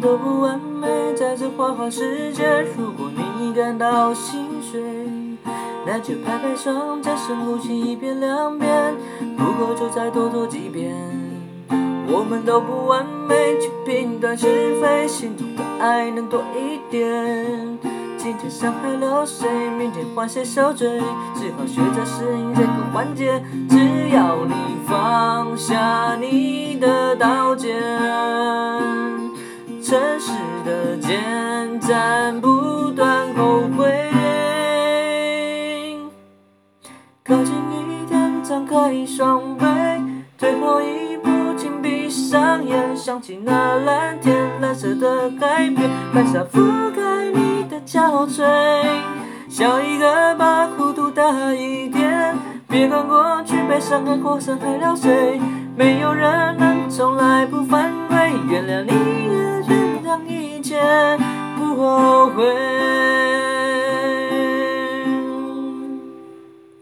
都不完美，在这花花世界。如果你感到心碎，那就拍拍手，再深呼吸一遍两遍，不够就再多做几遍。我们都不完美，去评断是非，心中的爱能多一点。今天伤害了谁，明天换谁受罪，只好学着适应这个环节。只要你放下你的刀剑，诚实的简单不断后悔。靠近一点，张开双臂，退后一步，请闭上眼，想起那蓝天，蓝色的海边，白纱覆盖你的。憔悴，笑一个吧，糊涂大一点，别管过去被伤害或伤害了谁，没有人能从来不犯规，原谅你不后悔。